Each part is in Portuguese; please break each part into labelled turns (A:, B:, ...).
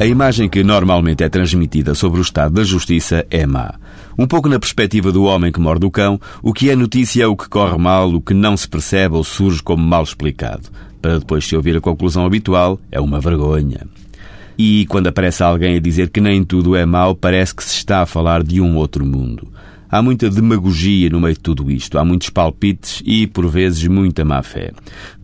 A: A imagem que normalmente é transmitida sobre o estado da justiça é má. Um pouco na perspectiva do homem que morde o cão, o que é notícia é o que corre mal, o que não se percebe ou surge como mal explicado. Para depois se ouvir a conclusão habitual, é uma vergonha. E quando aparece alguém a dizer que nem tudo é mau, parece que se está a falar de um outro mundo. Há muita demagogia no meio de tudo isto, há muitos palpites e, por vezes, muita má fé.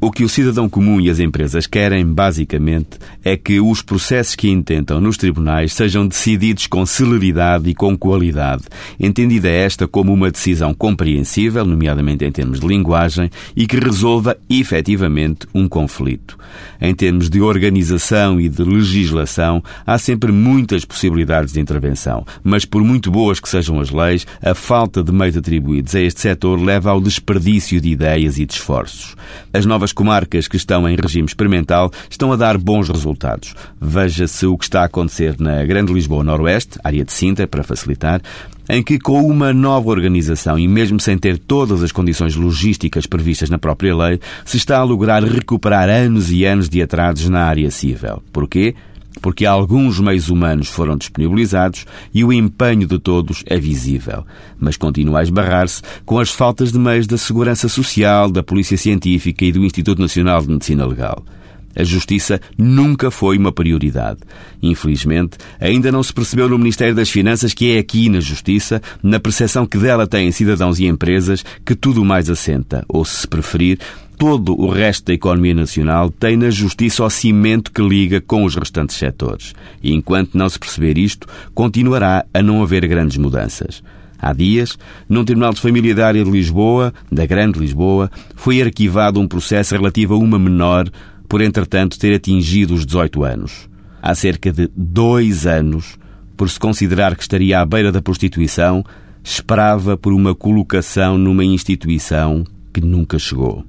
A: O que o cidadão comum e as empresas querem, basicamente, é que os processos que intentam nos tribunais sejam decididos com celeridade e com qualidade, entendida esta como uma decisão compreensível, nomeadamente em termos de linguagem, e que resolva efetivamente um conflito. Em termos de organização e de legislação, há sempre muitas possibilidades de intervenção, mas por muito boas que sejam as leis, a falta de meios atribuídos a este setor leva ao desperdício de ideias e de esforços. As novas comarcas que estão em regime experimental estão a dar bons resultados. Veja-se o que está a acontecer na Grande Lisboa Noroeste, área de Sintra, para facilitar, em que, com uma nova organização e mesmo sem ter todas as condições logísticas previstas na própria lei, se está a lograr recuperar anos e anos de atrasos na área civil. Porquê? Porque alguns meios humanos foram disponibilizados e o empenho de todos é visível, mas continua a esbarrar-se com as faltas de meios da Segurança Social, da Polícia Científica e do Instituto Nacional de Medicina Legal. A justiça nunca foi uma prioridade. Infelizmente, ainda não se percebeu no Ministério das Finanças que é aqui na justiça, na percepção que dela têm cidadãos e empresas, que tudo mais assenta, ou se preferir, todo o resto da economia nacional tem na justiça o cimento que liga com os restantes setores. E enquanto não se perceber isto, continuará a não haver grandes mudanças. Há dias, num Tribunal de Família da área de Lisboa, da Grande Lisboa, foi arquivado um processo relativo a uma menor por, entretanto, ter atingido os 18 anos. Há cerca de dois anos, por se considerar que estaria à beira da prostituição, esperava por uma colocação numa instituição que nunca chegou.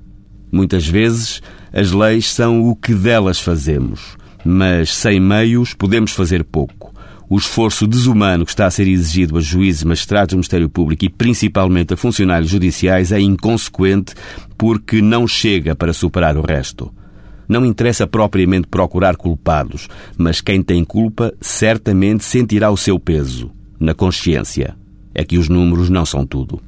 A: Muitas vezes as leis são o que delas fazemos, mas sem meios podemos fazer pouco. O esforço desumano que está a ser exigido a juízes, magistrados do Ministério Público e principalmente a funcionários judiciais é inconsequente porque não chega para superar o resto. Não interessa propriamente procurar culpados, mas quem tem culpa certamente sentirá o seu peso na consciência. É que os números não são tudo.